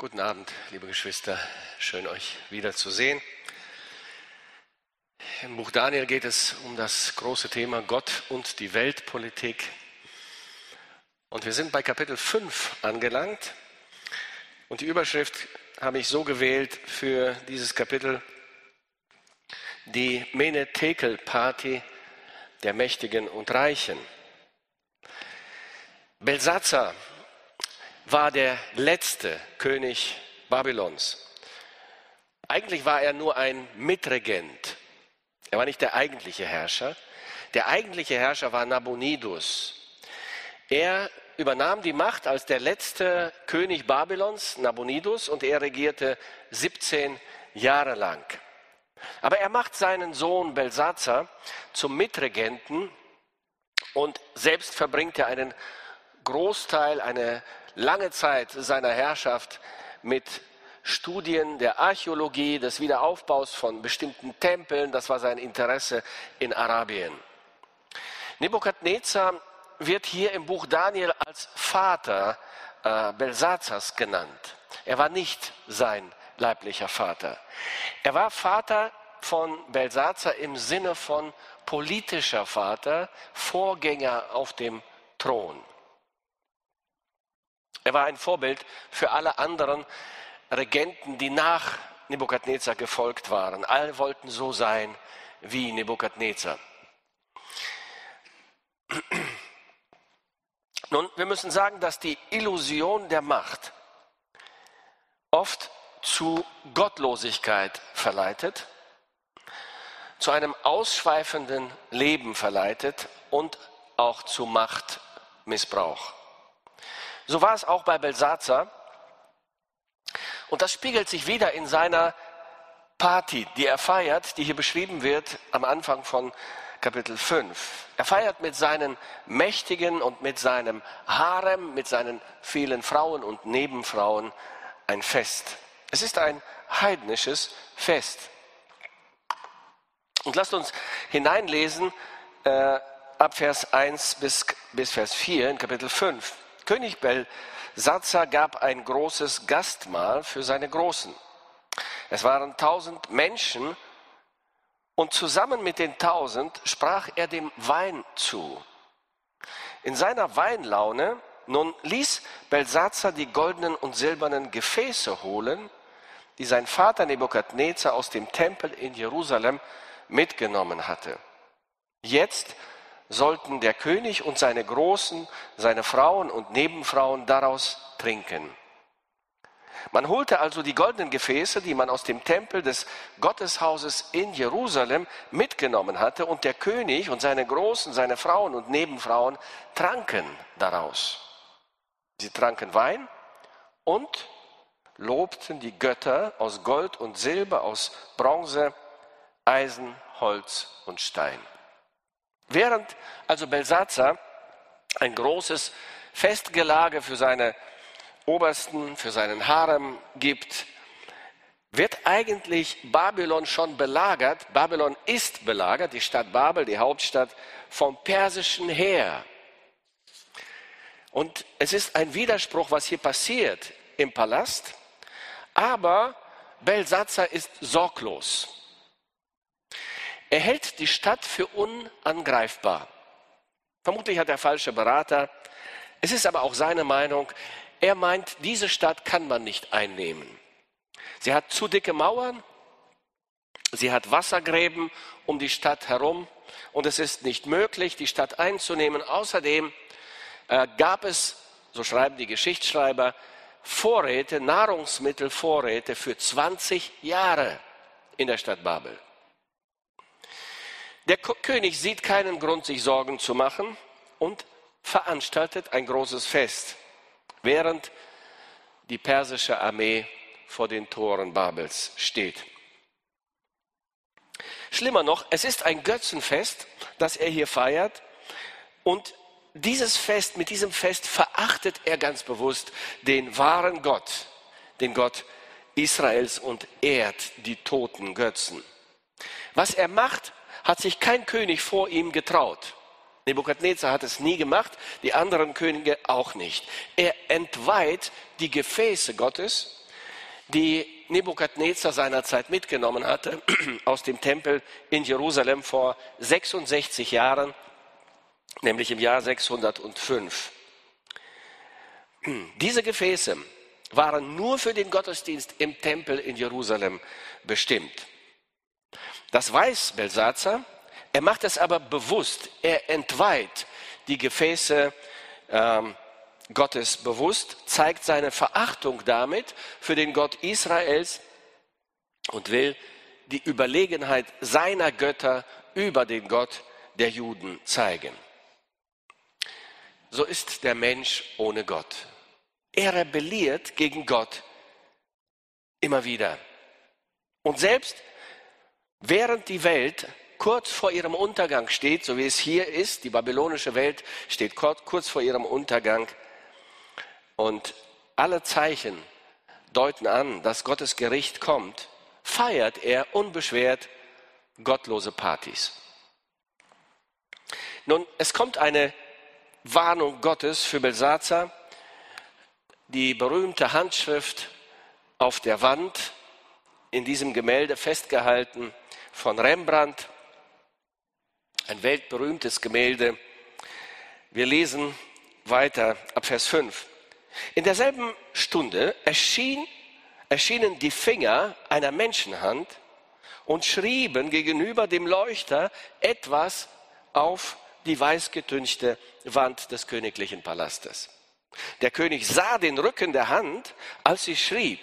Guten Abend, liebe Geschwister. Schön euch wiederzusehen. Im Buch Daniel geht es um das große Thema Gott und die Weltpolitik. Und wir sind bei Kapitel 5 angelangt. Und die Überschrift habe ich so gewählt für dieses Kapitel, die Menetekel-Party der Mächtigen und Reichen. Belsatzer war der letzte König Babylons. Eigentlich war er nur ein Mitregent. Er war nicht der eigentliche Herrscher. Der eigentliche Herrscher war Nabonidus. Er übernahm die Macht als der letzte König Babylons, Nabonidus, und er regierte 17 Jahre lang. Aber er macht seinen Sohn Belsazar zum Mitregenten und selbst verbringt er einen Großteil, eine lange Zeit seiner Herrschaft mit Studien der Archäologie, des Wiederaufbaus von bestimmten Tempeln. Das war sein Interesse in Arabien. Nebukadnezar wird hier im Buch Daniel als Vater äh, Belsazars genannt. Er war nicht sein leiblicher Vater. Er war Vater von Belsazar im Sinne von politischer Vater, Vorgänger auf dem Thron. Er war ein Vorbild für alle anderen Regenten, die nach Nebukadnezar gefolgt waren. Alle wollten so sein wie Nebukadnezar. Nun, wir müssen sagen, dass die Illusion der Macht oft zu Gottlosigkeit verleitet, zu einem ausschweifenden Leben verleitet und auch zu Machtmissbrauch. So war es auch bei Belsazar. Und das spiegelt sich wieder in seiner Party, die er feiert, die hier beschrieben wird am Anfang von Kapitel 5. Er feiert mit seinen Mächtigen und mit seinem Harem, mit seinen vielen Frauen und Nebenfrauen ein Fest. Es ist ein heidnisches Fest. Und lasst uns hineinlesen äh, ab Vers 1 bis, bis Vers 4 in Kapitel 5. König Belsazar gab ein großes Gastmahl für seine Großen. Es waren tausend Menschen und zusammen mit den tausend sprach er dem Wein zu. In seiner Weinlaune nun ließ Belsazar die goldenen und silbernen Gefäße holen, die sein Vater Nebukadnezar aus dem Tempel in Jerusalem mitgenommen hatte. Jetzt sollten der König und seine Großen, seine Frauen und Nebenfrauen daraus trinken. Man holte also die goldenen Gefäße, die man aus dem Tempel des Gotteshauses in Jerusalem mitgenommen hatte, und der König und seine Großen, seine Frauen und Nebenfrauen tranken daraus. Sie tranken Wein und lobten die Götter aus Gold und Silber, aus Bronze, Eisen, Holz und Stein. Während also Belsazar ein großes Festgelage für seine Obersten, für seinen Harem gibt, wird eigentlich Babylon schon belagert. Babylon ist belagert, die Stadt Babel, die Hauptstadt vom persischen Heer. Und es ist ein Widerspruch, was hier passiert im Palast, aber Belsazar ist sorglos. Er hält die Stadt für unangreifbar. Vermutlich hat er falsche Berater. Es ist aber auch seine Meinung. Er meint, diese Stadt kann man nicht einnehmen. Sie hat zu dicke Mauern, sie hat Wassergräben um die Stadt herum und es ist nicht möglich, die Stadt einzunehmen. Außerdem äh, gab es, so schreiben die Geschichtsschreiber, Vorräte, Nahrungsmittelvorräte für 20 Jahre in der Stadt Babel. Der König sieht keinen Grund, sich Sorgen zu machen und veranstaltet ein großes Fest, während die persische Armee vor den Toren Babels steht. Schlimmer noch, es ist ein Götzenfest, das er hier feiert und dieses Fest, mit diesem Fest verachtet er ganz bewusst den wahren Gott, den Gott Israels und ehrt die toten Götzen. Was er macht, hat sich kein König vor ihm getraut. Nebukadnezar hat es nie gemacht, die anderen Könige auch nicht. Er entweiht die Gefäße Gottes, die Nebukadnezar seinerzeit mitgenommen hatte aus dem Tempel in Jerusalem vor 66 Jahren, nämlich im Jahr 605. Diese Gefäße waren nur für den Gottesdienst im Tempel in Jerusalem bestimmt. Das weiß Belsazar, er macht es aber bewusst, er entweiht die Gefäße ähm, Gottes bewusst, zeigt seine Verachtung damit für den Gott Israels und will die Überlegenheit seiner Götter über den Gott der Juden zeigen. So ist der Mensch ohne Gott. Er rebelliert gegen Gott immer wieder. Und selbst während die Welt kurz vor ihrem Untergang steht, so wie es hier ist, die babylonische Welt steht kurz vor ihrem Untergang und alle Zeichen deuten an, dass Gottes Gericht kommt, feiert er unbeschwert gottlose Partys. Nun, es kommt eine Warnung Gottes für Belsazar, die berühmte Handschrift auf der Wand in diesem Gemälde festgehalten von Rembrandt, ein weltberühmtes Gemälde. Wir lesen weiter ab Vers 5. In derselben Stunde erschien, erschienen die Finger einer Menschenhand und schrieben gegenüber dem Leuchter etwas auf die weißgetünchte Wand des königlichen Palastes. Der König sah den Rücken der Hand, als sie schrieb.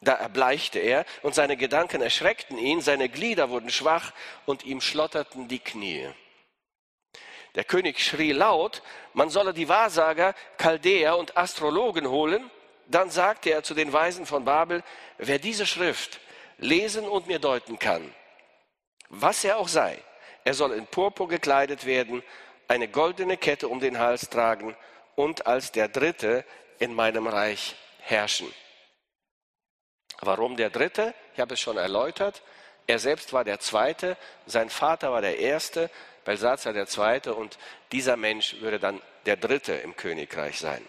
Da erbleichte er und seine Gedanken erschreckten ihn, seine Glieder wurden schwach und ihm schlotterten die Knie. Der König schrie laut, man solle die Wahrsager, Chaldäer und Astrologen holen. Dann sagte er zu den Weisen von Babel, wer diese Schrift lesen und mir deuten kann, was er auch sei, er soll in Purpur gekleidet werden, eine goldene Kette um den Hals tragen und als der Dritte in meinem Reich herrschen. Warum der Dritte? Ich habe es schon erläutert. Er selbst war der Zweite, sein Vater war der Erste, Belsazar der Zweite und dieser Mensch würde dann der Dritte im Königreich sein.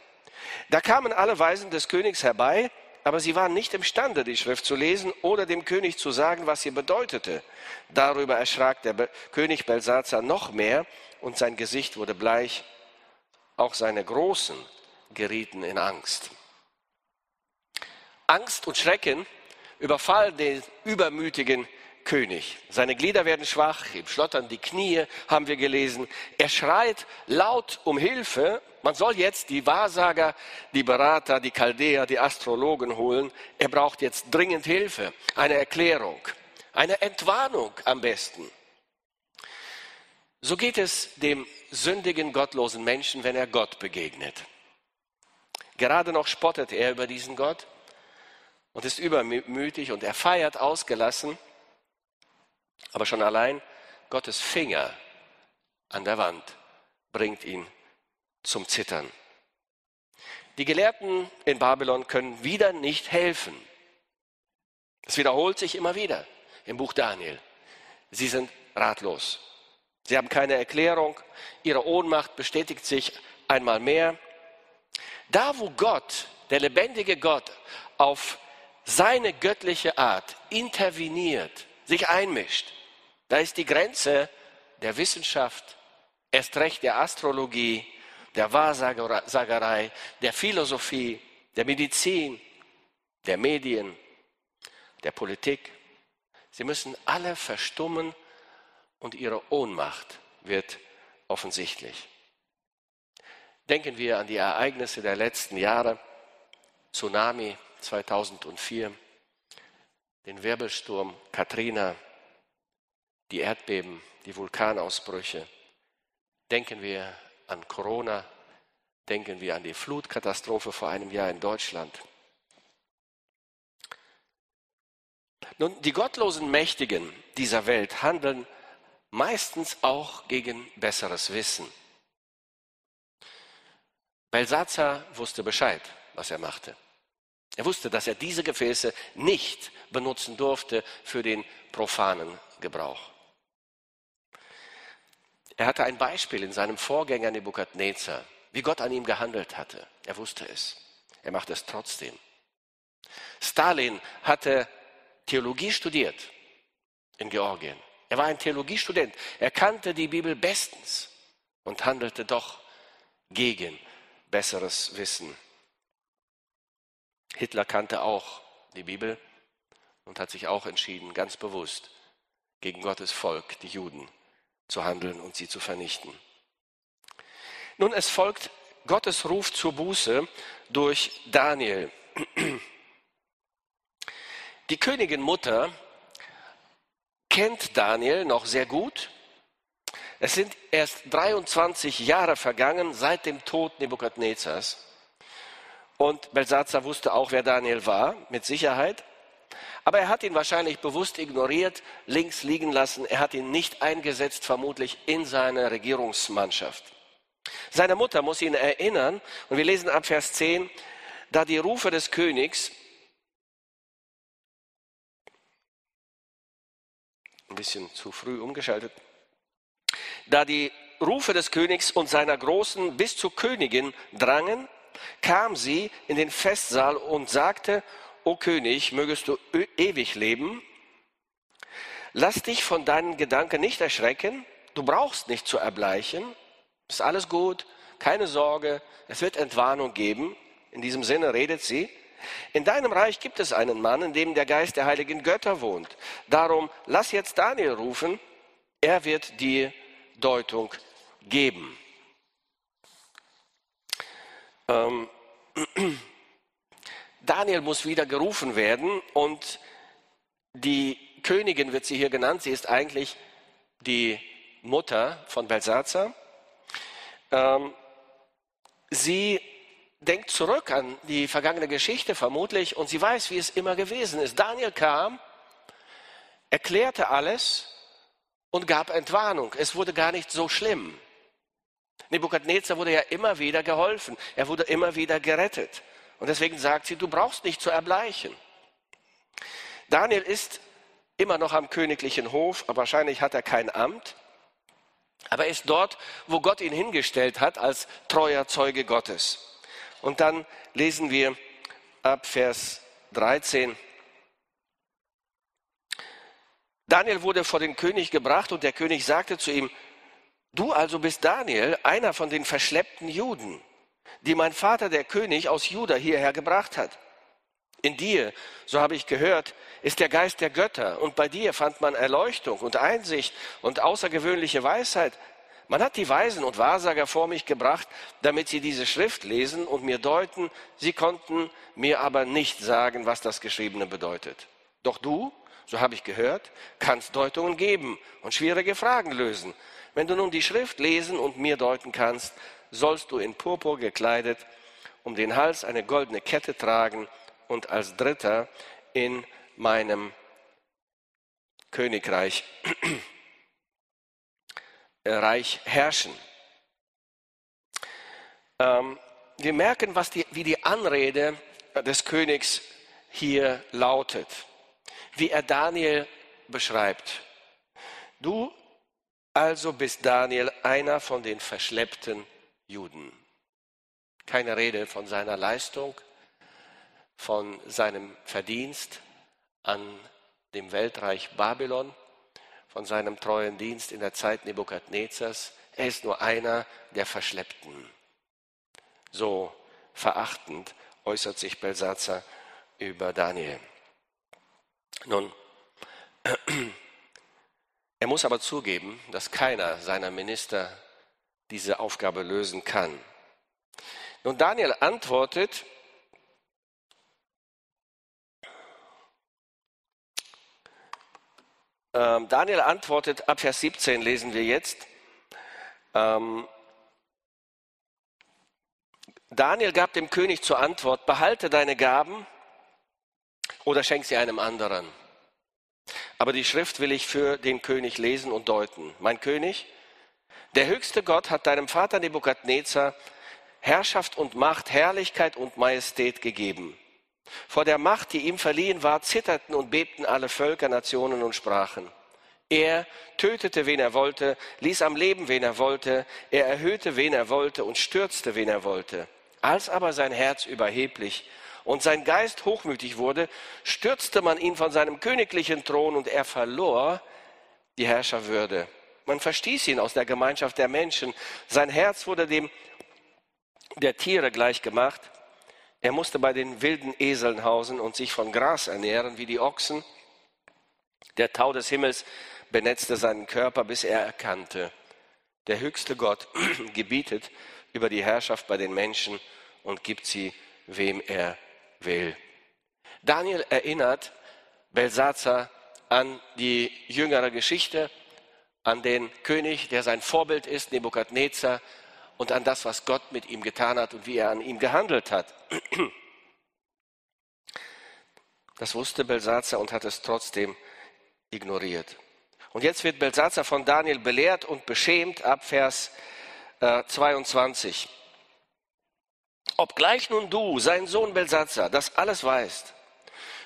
Da kamen alle Weisen des Königs herbei, aber sie waren nicht imstande, die Schrift zu lesen oder dem König zu sagen, was sie bedeutete. Darüber erschrak der König Belsazar noch mehr und sein Gesicht wurde bleich auch seine Großen gerieten in Angst. Angst und Schrecken überfallen den übermütigen König. Seine Glieder werden schwach, ihm schlottern die Knie, haben wir gelesen. Er schreit laut um Hilfe. Man soll jetzt die Wahrsager, die Berater, die Chaldäer, die Astrologen holen. Er braucht jetzt dringend Hilfe, eine Erklärung, eine Entwarnung am besten. So geht es dem sündigen, gottlosen Menschen, wenn er Gott begegnet. Gerade noch spottet er über diesen Gott und ist übermütig und er feiert ausgelassen, aber schon allein Gottes Finger an der Wand bringt ihn zum Zittern. Die Gelehrten in Babylon können wieder nicht helfen. Es wiederholt sich immer wieder im Buch Daniel. Sie sind ratlos. Sie haben keine Erklärung. Ihre Ohnmacht bestätigt sich einmal mehr. Da, wo Gott, der lebendige Gott, auf seine göttliche Art interveniert, sich einmischt, da ist die Grenze der Wissenschaft, erst recht der Astrologie, der Wahrsagerei, der Philosophie, der Medizin, der Medien, der Politik. Sie müssen alle verstummen und ihre Ohnmacht wird offensichtlich. Denken wir an die Ereignisse der letzten Jahre, Tsunami 2004, den Wirbelsturm Katrina, die Erdbeben, die Vulkanausbrüche. Denken wir an Corona, denken wir an die Flutkatastrophe vor einem Jahr in Deutschland. Nun, die gottlosen Mächtigen dieser Welt handeln meistens auch gegen besseres Wissen. Belsazar wusste Bescheid, was er machte. Er wusste, dass er diese Gefäße nicht benutzen durfte für den profanen Gebrauch. Er hatte ein Beispiel in seinem Vorgänger Nebukadnezar, wie Gott an ihm gehandelt hatte. Er wusste es. Er machte es trotzdem. Stalin hatte Theologie studiert in Georgien. Er war ein Theologiestudent. Er kannte die Bibel bestens und handelte doch gegen besseres Wissen. Hitler kannte auch die Bibel und hat sich auch entschieden, ganz bewusst gegen Gottes Volk, die Juden, zu handeln und sie zu vernichten. Nun, es folgt Gottes Ruf zur Buße durch Daniel. Die Königin Mutter kennt Daniel noch sehr gut. Es sind erst 23 Jahre vergangen seit dem Tod Nebukadnezars. Und Belsazar wusste auch, wer Daniel war, mit Sicherheit. Aber er hat ihn wahrscheinlich bewusst ignoriert, links liegen lassen. Er hat ihn nicht eingesetzt, vermutlich in seine Regierungsmannschaft. Seine Mutter muss ihn erinnern, und wir lesen ab Vers 10, da die Rufe des Königs ein bisschen zu früh umgeschaltet, da die Rufe des Königs und seiner Großen bis zur Königin drangen, kam sie in den Festsaal und sagte, O König, mögest du ewig leben. Lass dich von deinen Gedanken nicht erschrecken. Du brauchst nicht zu erbleichen. Ist alles gut. Keine Sorge. Es wird Entwarnung geben. In diesem Sinne redet sie. In deinem Reich gibt es einen Mann, in dem der Geist der heiligen Götter wohnt. Darum lass jetzt Daniel rufen. Er wird die Deutung geben. Ähm, Daniel muss wieder gerufen werden und die Königin wird sie hier genannt. Sie ist eigentlich die Mutter von Belsazar. Ähm, sie denkt zurück an die vergangene Geschichte vermutlich und sie weiß, wie es immer gewesen ist. Daniel kam, erklärte alles und gab Entwarnung. Es wurde gar nicht so schlimm. Nebukadnezar wurde ja immer wieder geholfen. Er wurde immer wieder gerettet. Und deswegen sagt sie, du brauchst nicht zu erbleichen. Daniel ist immer noch am königlichen Hof, aber wahrscheinlich hat er kein Amt. Aber er ist dort, wo Gott ihn hingestellt hat, als treuer Zeuge Gottes. Und dann lesen wir ab Vers 13. Daniel wurde vor den König gebracht und der König sagte zu ihm, du also bist Daniel, einer von den verschleppten Juden die mein Vater, der König aus Juda, hierher gebracht hat. In dir, so habe ich gehört, ist der Geist der Götter und bei dir fand man Erleuchtung und Einsicht und außergewöhnliche Weisheit. Man hat die Weisen und Wahrsager vor mich gebracht, damit sie diese Schrift lesen und mir deuten, sie konnten mir aber nicht sagen, was das Geschriebene bedeutet. Doch du, so habe ich gehört, kannst Deutungen geben und schwierige Fragen lösen. Wenn du nun die Schrift lesen und mir deuten kannst, sollst du in Purpur gekleidet um den Hals eine goldene Kette tragen und als Dritter in meinem Königreich Reich herrschen. Ähm, wir merken, was die, wie die Anrede des Königs hier lautet, wie er Daniel beschreibt. Du also bist Daniel einer von den verschleppten Juden. Keine Rede von seiner Leistung, von seinem Verdienst an dem Weltreich Babylon, von seinem treuen Dienst in der Zeit Nebukadnezars. Er ist nur einer der Verschleppten. So verachtend äußert sich Belsatzer über Daniel. Nun, er muss aber zugeben, dass keiner seiner Minister diese Aufgabe lösen kann. Nun, Daniel antwortet, ähm, Daniel antwortet, ab Vers 17 lesen wir jetzt, ähm, Daniel gab dem König zur Antwort, behalte deine Gaben oder schenk sie einem anderen. Aber die Schrift will ich für den König lesen und deuten. Mein König, der höchste Gott hat deinem Vater Nebukadnezar Herrschaft und Macht, Herrlichkeit und Majestät gegeben. Vor der Macht, die ihm verliehen war, zitterten und bebten alle Völker, Nationen und Sprachen. Er tötete, wen er wollte, ließ am Leben, wen er wollte, er erhöhte, wen er wollte und stürzte, wen er wollte. Als aber sein Herz überheblich und sein Geist hochmütig wurde, stürzte man ihn von seinem königlichen Thron und er verlor die Herrscherwürde. Man verstieß ihn aus der Gemeinschaft der Menschen. Sein Herz wurde dem der Tiere gleichgemacht. Er musste bei den wilden Eseln hausen und sich von Gras ernähren wie die Ochsen. Der Tau des Himmels benetzte seinen Körper, bis er erkannte, der höchste Gott gebietet über die Herrschaft bei den Menschen und gibt sie, wem er will. Daniel erinnert Belsazar an die jüngere Geschichte, an den König, der sein Vorbild ist, Nebukadnezar, und an das, was Gott mit ihm getan hat und wie er an ihm gehandelt hat. Das wusste Belsazar und hat es trotzdem ignoriert. Und jetzt wird Belsazar von Daniel belehrt und beschämt ab Vers äh, 22. Obgleich nun du, sein Sohn Belsazar, das alles weißt,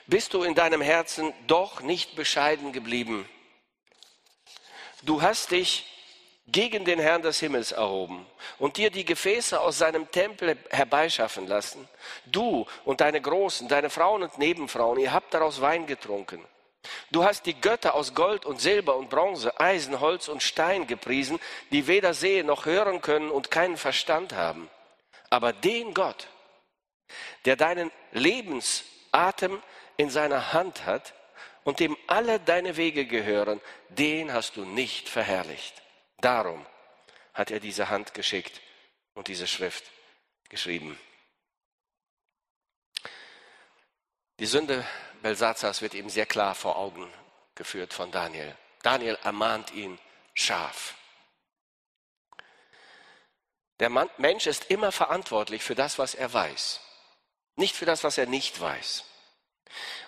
bist du in deinem Herzen doch nicht bescheiden geblieben. Du hast dich gegen den Herrn des Himmels erhoben und dir die Gefäße aus seinem Tempel herbeischaffen lassen. Du und deine Großen, deine Frauen und Nebenfrauen, ihr habt daraus Wein getrunken. Du hast die Götter aus Gold und Silber und Bronze, Eisen, Holz und Stein gepriesen, die weder sehen noch hören können und keinen Verstand haben. Aber den Gott, der deinen Lebensatem in seiner Hand hat und dem alle deine Wege gehören, den hast du nicht verherrlicht. Darum hat er diese Hand geschickt und diese Schrift geschrieben. Die Sünde Belsazars wird ihm sehr klar vor Augen geführt von Daniel. Daniel ermahnt ihn scharf. Der Mensch ist immer verantwortlich für das, was er weiß, nicht für das, was er nicht weiß.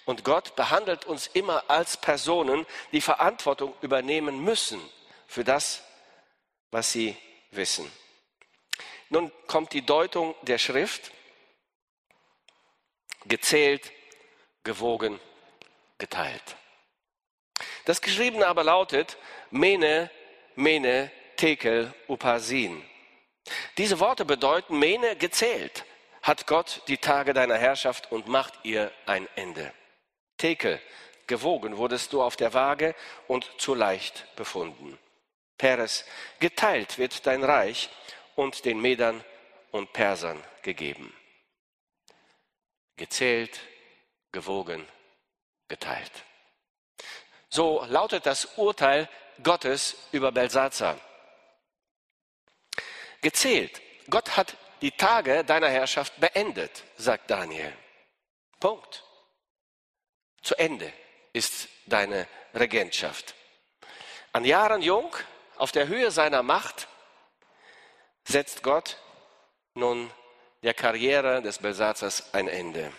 Und Gott behandelt uns immer als Personen, die Verantwortung übernehmen müssen für das, was sie wissen. Nun kommt die Deutung der Schrift. Gezählt, gewogen, geteilt. Das Geschriebene aber lautet Mene, Mene, Tekel, Upasin. Diese Worte bedeuten Mene gezählt, hat Gott die Tage deiner Herrschaft und macht ihr ein Ende. Tekel, gewogen wurdest du auf der Waage und zu leicht befunden. Peres, geteilt wird dein Reich und den Medern und Persern gegeben. Gezählt, gewogen, geteilt. So lautet das Urteil Gottes über Belsazar. Gezählt. Gott hat die Tage deiner Herrschaft beendet, sagt Daniel. Punkt. Zu Ende ist deine Regentschaft. An Jahren jung, auf der Höhe seiner Macht setzt Gott nun der Karriere des Belsazars ein Ende.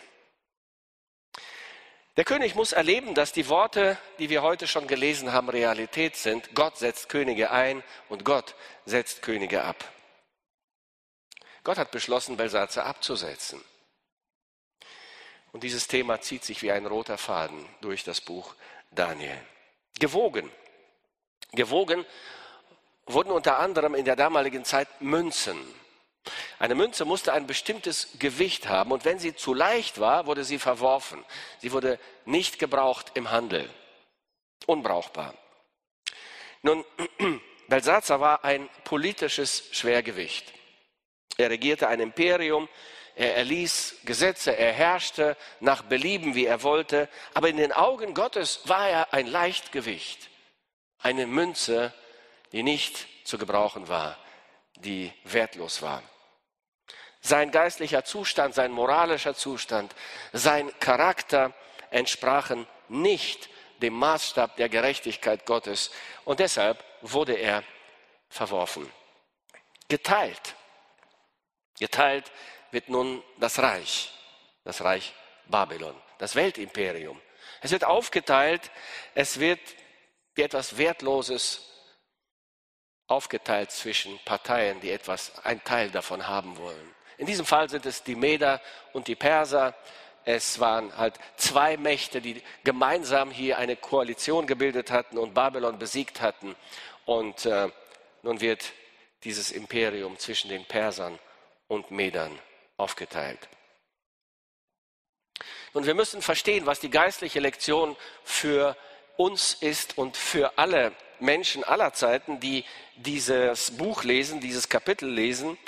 Der König muss erleben, dass die Worte, die wir heute schon gelesen haben, Realität sind. Gott setzt Könige ein und Gott setzt Könige ab. Gott hat beschlossen, Belsazar abzusetzen. Und dieses Thema zieht sich wie ein roter Faden durch das Buch Daniel. Gewogen. Gewogen wurden unter anderem in der damaligen Zeit Münzen. Eine Münze musste ein bestimmtes Gewicht haben und wenn sie zu leicht war, wurde sie verworfen. Sie wurde nicht gebraucht im Handel. Unbrauchbar. Nun, Belsazar war ein politisches Schwergewicht. Er regierte ein Imperium, er erließ Gesetze, er herrschte nach Belieben, wie er wollte, aber in den Augen Gottes war er ein Leichtgewicht, eine Münze, die nicht zu gebrauchen war, die wertlos war. Sein geistlicher Zustand, sein moralischer Zustand, sein Charakter entsprachen nicht dem Maßstab der Gerechtigkeit Gottes und deshalb wurde er verworfen. Geteilt. Geteilt wird nun das Reich, das Reich Babylon, das Weltimperium. Es wird aufgeteilt, es wird wie etwas Wertloses aufgeteilt zwischen Parteien, die etwas, ein Teil davon haben wollen. In diesem Fall sind es die Meder und die Perser. Es waren halt zwei Mächte, die gemeinsam hier eine Koalition gebildet hatten und Babylon besiegt hatten. Und äh, nun wird dieses Imperium zwischen den Persern und Medern aufgeteilt. Und wir müssen verstehen, was die geistliche Lektion für uns ist und für alle Menschen aller Zeiten, die dieses Buch lesen, dieses Kapitel lesen.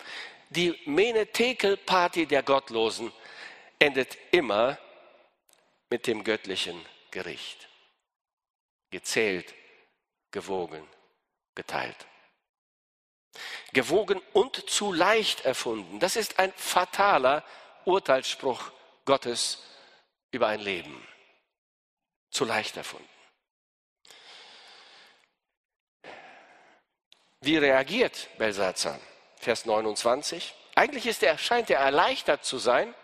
Die Menetekel-Party der Gottlosen endet immer mit dem göttlichen Gericht. Gezählt, gewogen, geteilt. Gewogen und zu leicht erfunden. Das ist ein fataler Urteilsspruch Gottes über ein Leben. Zu leicht erfunden. Wie reagiert Belsazar? Vers 29. Eigentlich ist er, scheint er erleichtert zu sein.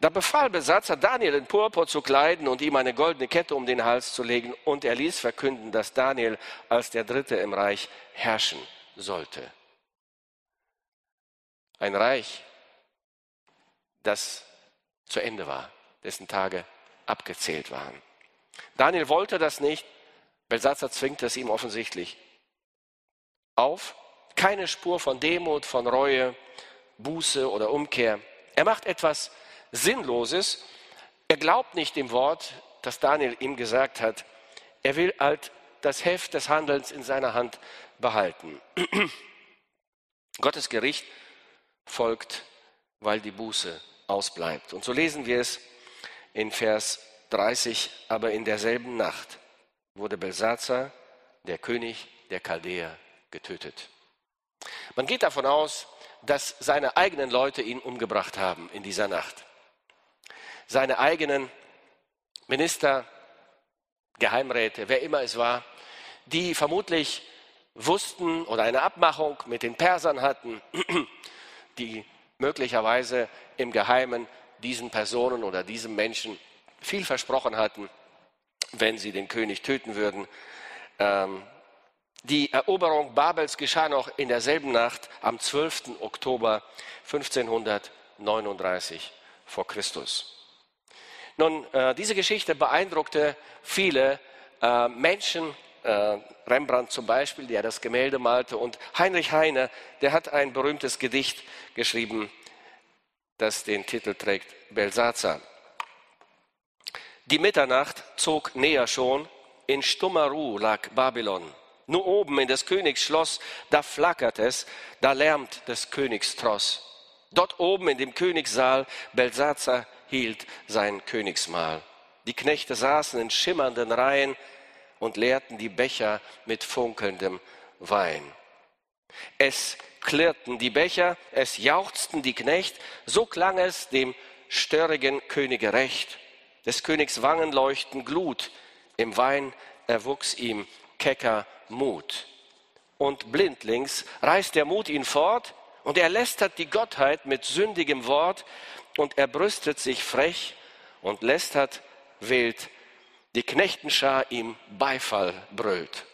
Da befahl Besatzer Daniel in Purpur zu kleiden und ihm eine goldene Kette um den Hals zu legen und er ließ verkünden, dass Daniel als der Dritte im Reich herrschen sollte. Ein Reich, das zu Ende war, dessen Tage abgezählt waren. Daniel wollte das nicht, Belsatzer zwingt es ihm offensichtlich auf. Keine Spur von Demut, von Reue, Buße oder Umkehr. Er macht etwas Sinnloses. Er glaubt nicht dem Wort, das Daniel ihm gesagt hat. Er will halt das Heft des Handelns in seiner Hand behalten. Gottes Gericht folgt, weil die Buße ausbleibt. Und so lesen wir es in Vers 30, aber in derselben Nacht wurde Belsazar, der König der Chaldäer, getötet. Man geht davon aus, dass seine eigenen Leute ihn umgebracht haben in dieser Nacht. Seine eigenen Minister, Geheimräte, wer immer es war, die vermutlich wussten oder eine Abmachung mit den Persern hatten, die möglicherweise im Geheimen diesen Personen oder diesem Menschen viel versprochen hatten, wenn sie den König töten würden. Ähm, die Eroberung Babels geschah noch in derselben Nacht am 12. Oktober 1539 vor Christus. Nun, äh, diese Geschichte beeindruckte viele äh, Menschen, äh, Rembrandt zum Beispiel, der das Gemälde malte, und Heinrich Heine, der hat ein berühmtes Gedicht geschrieben, das den Titel trägt Belsazar. Die Mitternacht zog näher schon, in stummer Ruhe lag Babylon. Nur oben in des Königs Schloss, da flackert es, da lärmt des Königs Tross. Dort oben in dem Königssaal, Belsazar hielt sein Königsmahl. Die Knechte saßen in schimmernden Reihen und leerten die Becher mit funkelndem Wein. Es klirrten die Becher, es jauchzten die Knecht, so klang es dem störrigen Könige recht. Des Königs Wangen leuchten Glut, im Wein erwuchs ihm kecker Mut. Und blindlings reißt der Mut ihn fort und er lästert die Gottheit mit sündigem Wort und er brüstet sich frech und lästert wild. Die Knechtenschar ihm Beifall brüllt.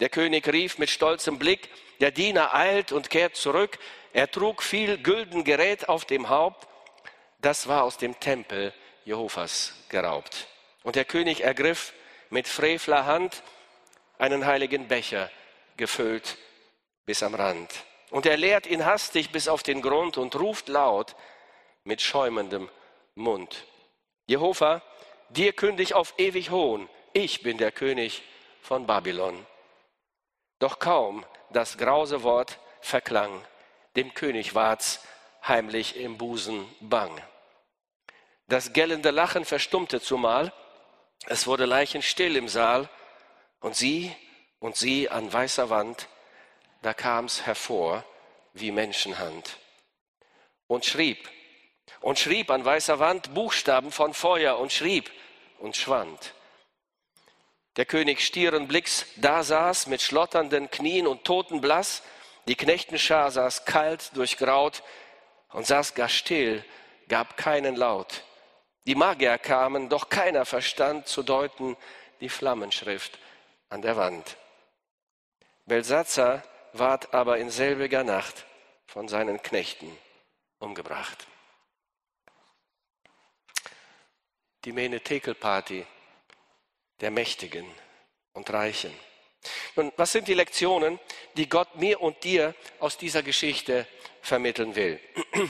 Der König rief mit stolzem Blick, der Diener eilt und kehrt zurück. Er trug viel gülden Gerät auf dem Haupt. Das war aus dem Tempel Jehovas geraubt. Und der König ergriff mit frevler Hand einen heiligen Becher gefüllt bis am Rand. Und er leert ihn hastig bis auf den Grund und ruft laut mit schäumendem Mund. Jehova, dir kündig auf ewig Hohn, ich bin der König von Babylon. Doch kaum das grause Wort verklang, dem König ward's heimlich im Busen bang. Das gellende Lachen verstummte zumal, es wurde leichenstill im Saal, und sie und sie an weißer Wand, da kam's hervor wie Menschenhand. Und schrieb, und schrieb an weißer Wand Buchstaben von Feuer und schrieb und schwand. Der König stieren Blicks da saß mit schlotternden Knien und totenblass, die Knechtenschar saß kalt, durchgraut und saß gar still, gab keinen Laut. Die Magier kamen, doch keiner verstand zu deuten die Flammenschrift an der Wand. Belsazar ward aber in selbiger Nacht von seinen Knechten umgebracht. Die Menetekel-Party der Mächtigen und Reichen. Nun, was sind die Lektionen, die Gott mir und dir aus dieser Geschichte vermitteln will?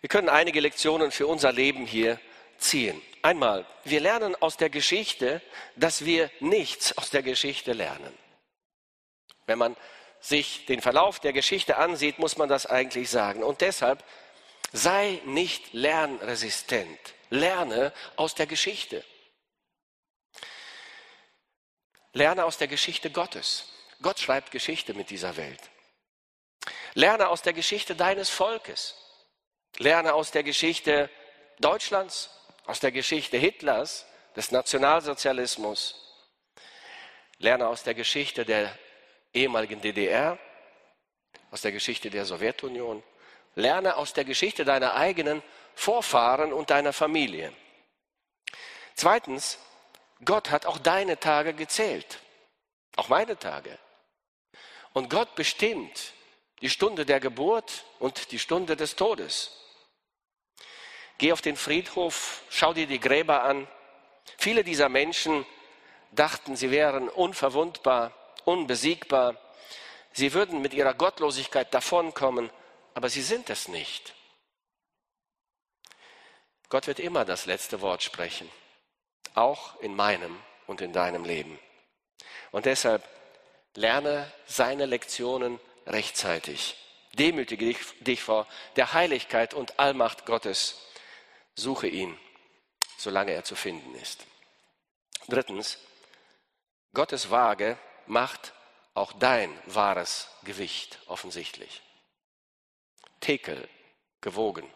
Wir können einige Lektionen für unser Leben hier ziehen. Einmal, wir lernen aus der Geschichte, dass wir nichts aus der Geschichte lernen. Wenn man sich den Verlauf der Geschichte ansieht, muss man das eigentlich sagen. Und deshalb sei nicht lernresistent. Lerne aus der Geschichte. Lerne aus der Geschichte Gottes. Gott schreibt Geschichte mit dieser Welt. Lerne aus der Geschichte deines Volkes. Lerne aus der Geschichte Deutschlands, aus der Geschichte Hitlers, des Nationalsozialismus. Lerne aus der Geschichte der ehemaligen DDR, aus der Geschichte der Sowjetunion. Lerne aus der Geschichte deiner eigenen Vorfahren und deiner Familie. Zweitens, Gott hat auch deine Tage gezählt, auch meine Tage. Und Gott bestimmt die Stunde der Geburt und die Stunde des Todes. Geh auf den Friedhof, schau dir die Gräber an. Viele dieser Menschen dachten, sie wären unverwundbar, unbesiegbar. Sie würden mit ihrer Gottlosigkeit davonkommen, aber sie sind es nicht. Gott wird immer das letzte Wort sprechen, auch in meinem und in deinem Leben. Und deshalb lerne seine Lektionen rechtzeitig. Demütige dich, vor der Heiligkeit und Allmacht Gottes. Suche ihn, solange er zu finden ist. Drittens, Gottes Waage macht auch dein wahres Gewicht offensichtlich. Tekel, gewogen.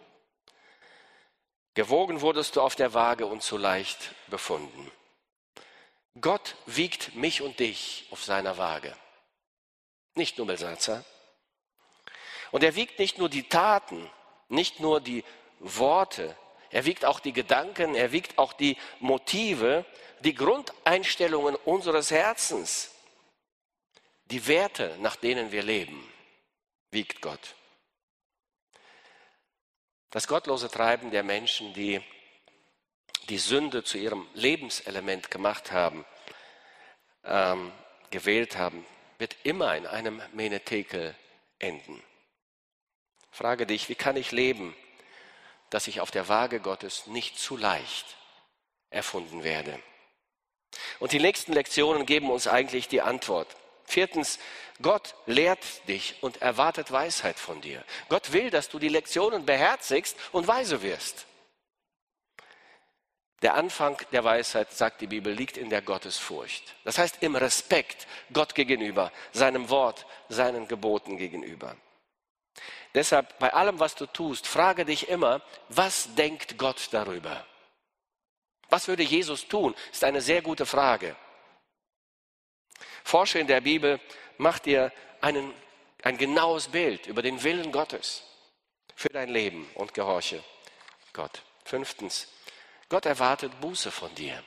Gewogen wurdest du auf der Waage und zu leicht befunden. Gott wiegt mich und dich auf seiner Waage. Nicht nur Belsatzer. Und er wiegt nicht nur die Taten, nicht nur die Worte, er wiegt auch die Gedanken, er wiegt auch die Motive, die Grundeinstellungen unseres Herzens, die Werte, nach denen wir leben, wiegt Gott. Das gottlose Treiben der Menschen, die die Sünde zu ihrem Lebenselement gemacht haben, ähm, gewählt haben, wird immer in einem Menetekel enden. Frage dich, wie kann ich leben, dass ich auf der Waage Gottes nicht zu leicht erfunden werde? Und die nächsten Lektionen geben uns eigentlich die Antwort. Viertens, Gott lehrt dich und erwartet Weisheit von dir. Gott will, dass du die Lektionen beherzigst und weise wirst. Der Anfang der Weisheit, sagt die Bibel, liegt in der Gottesfurcht. Das heißt im Respekt Gott gegenüber, seinem Wort, seinen Geboten gegenüber. Deshalb bei allem, was du tust, frage dich immer, was denkt Gott darüber? Was würde Jesus tun? Ist eine sehr gute Frage. Forsche in der Bibel, mach dir einen, ein genaues Bild über den Willen Gottes für dein Leben und gehorche Gott. Fünftens, Gott erwartet Buße von dir.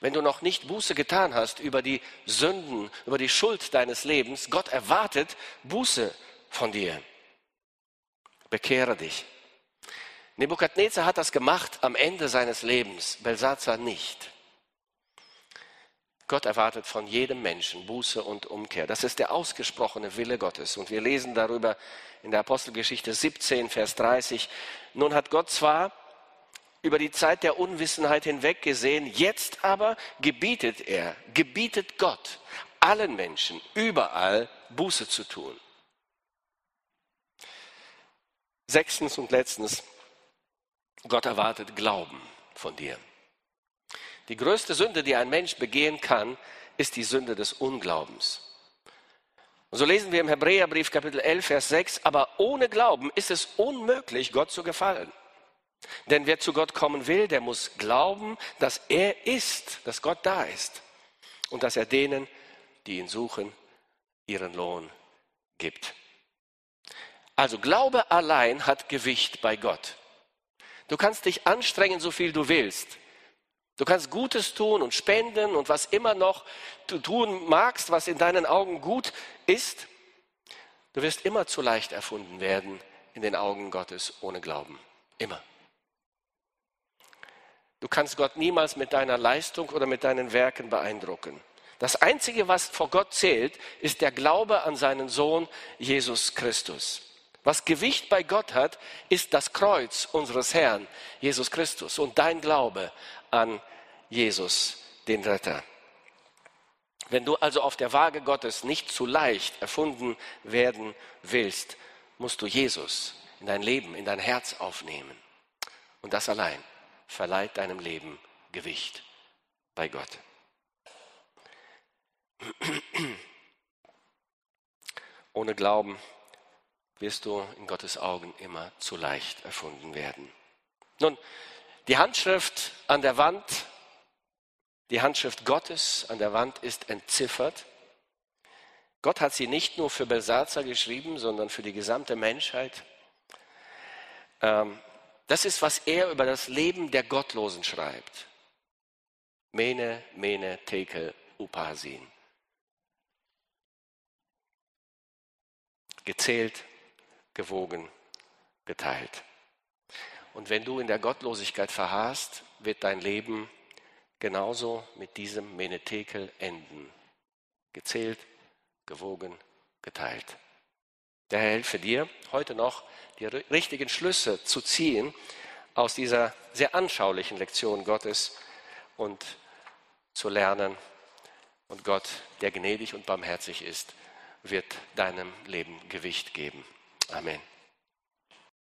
Wenn du noch nicht Buße getan hast über die Sünden, über die Schuld deines Lebens, Gott erwartet Buße von dir. Bekehre dich. Nebukadnezar hat das gemacht am Ende seines Lebens, Belsazar nicht. Gott erwartet von jedem Menschen Buße und Umkehr. Das ist der ausgesprochene Wille Gottes. Und wir lesen darüber in der Apostelgeschichte 17, Vers 30. Nun hat Gott zwar über die Zeit der Unwissenheit hinweg gesehen, jetzt aber gebietet er, gebietet Gott allen Menschen überall Buße zu tun. Sechstens und letztens, Gott erwartet Glauben von dir. Die größte Sünde, die ein Mensch begehen kann, ist die Sünde des Unglaubens. Und so lesen wir im Hebräerbrief Kapitel 11, Vers 6, aber ohne Glauben ist es unmöglich, Gott zu gefallen. Denn wer zu Gott kommen will, der muss glauben, dass er ist, dass Gott da ist und dass er denen, die ihn suchen, ihren Lohn gibt. Also Glaube allein hat Gewicht bei Gott. Du kannst dich anstrengen, so viel du willst. Du kannst Gutes tun und spenden und was immer noch du tun magst, was in deinen Augen gut ist. Du wirst immer zu leicht erfunden werden in den Augen Gottes ohne Glauben. Immer. Du kannst Gott niemals mit deiner Leistung oder mit deinen Werken beeindrucken. Das Einzige, was vor Gott zählt, ist der Glaube an seinen Sohn Jesus Christus. Was Gewicht bei Gott hat, ist das Kreuz unseres Herrn, Jesus Christus, und dein Glaube an Jesus, den Retter. Wenn du also auf der Waage Gottes nicht zu leicht erfunden werden willst, musst du Jesus in dein Leben, in dein Herz aufnehmen. Und das allein verleiht deinem Leben Gewicht bei Gott. Ohne Glauben wirst du in Gottes Augen immer zu leicht erfunden werden. Nun, die Handschrift an der Wand die Handschrift Gottes an der Wand ist entziffert. Gott hat sie nicht nur für Belsatzer geschrieben, sondern für die gesamte Menschheit. Ähm, das ist, was er über das Leben der Gottlosen schreibt. Mene, Mene, Tekel, Upasin. Gezählt, gewogen, geteilt. Und wenn du in der Gottlosigkeit verharrst, wird dein Leben genauso mit diesem Menetekel enden. Gezählt, gewogen, geteilt. Der Herr helfe dir, heute noch die richtigen Schlüsse zu ziehen aus dieser sehr anschaulichen Lektion Gottes und zu lernen. Und Gott, der gnädig und barmherzig ist, wird deinem Leben Gewicht geben. Amen.